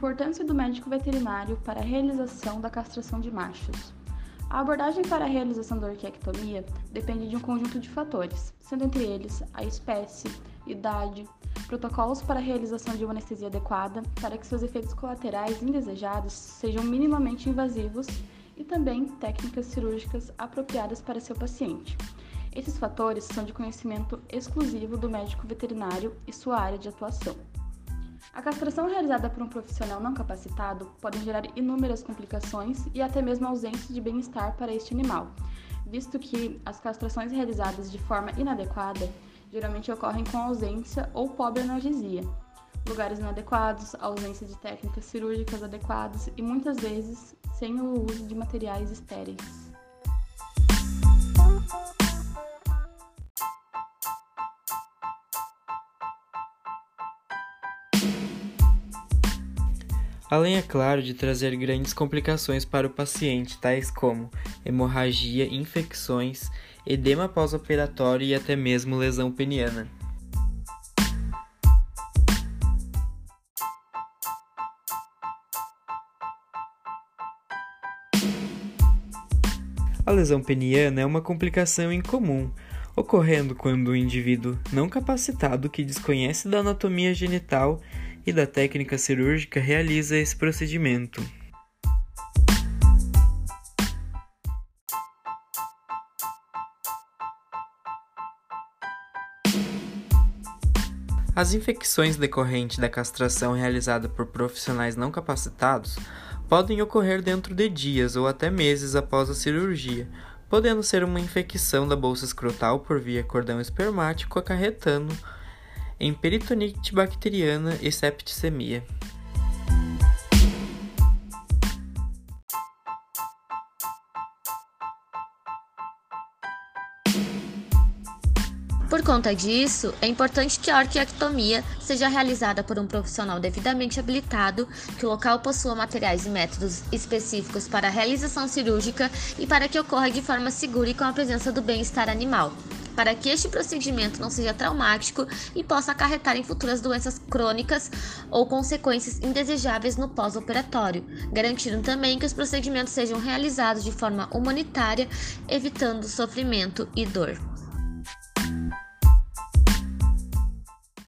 importância do médico veterinário para a realização da castração de machos. A abordagem para a realização da orquiectomia depende de um conjunto de fatores, sendo entre eles a espécie, idade, protocolos para a realização de uma anestesia adequada para que seus efeitos colaterais indesejados sejam minimamente invasivos e também técnicas cirúrgicas apropriadas para seu paciente. Esses fatores são de conhecimento exclusivo do médico veterinário e sua área de atuação. A castração realizada por um profissional não capacitado pode gerar inúmeras complicações e até mesmo ausência de bem-estar para este animal, visto que as castrações realizadas de forma inadequada geralmente ocorrem com ausência ou pobre analgesia, lugares inadequados, ausência de técnicas cirúrgicas adequadas e muitas vezes sem o uso de materiais estéreis. Além, é claro, de trazer grandes complicações para o paciente, tais como hemorragia, infecções, edema pós-operatório e até mesmo lesão peniana. A lesão peniana é uma complicação incomum, ocorrendo quando o indivíduo não capacitado que desconhece da anatomia genital e da técnica cirúrgica realiza esse procedimento. As infecções decorrentes da castração realizada por profissionais não capacitados podem ocorrer dentro de dias ou até meses após a cirurgia, podendo ser uma infecção da bolsa escrotal por via cordão espermático acarretando em peritonite bacteriana e septicemia. Por conta disso, é importante que a orquiectomia seja realizada por um profissional devidamente habilitado, que o local possua materiais e métodos específicos para a realização cirúrgica e para que ocorra de forma segura e com a presença do bem-estar animal para que este procedimento não seja traumático e possa acarretar em futuras doenças crônicas ou consequências indesejáveis no pós-operatório, garantindo também que os procedimentos sejam realizados de forma humanitária, evitando sofrimento e dor.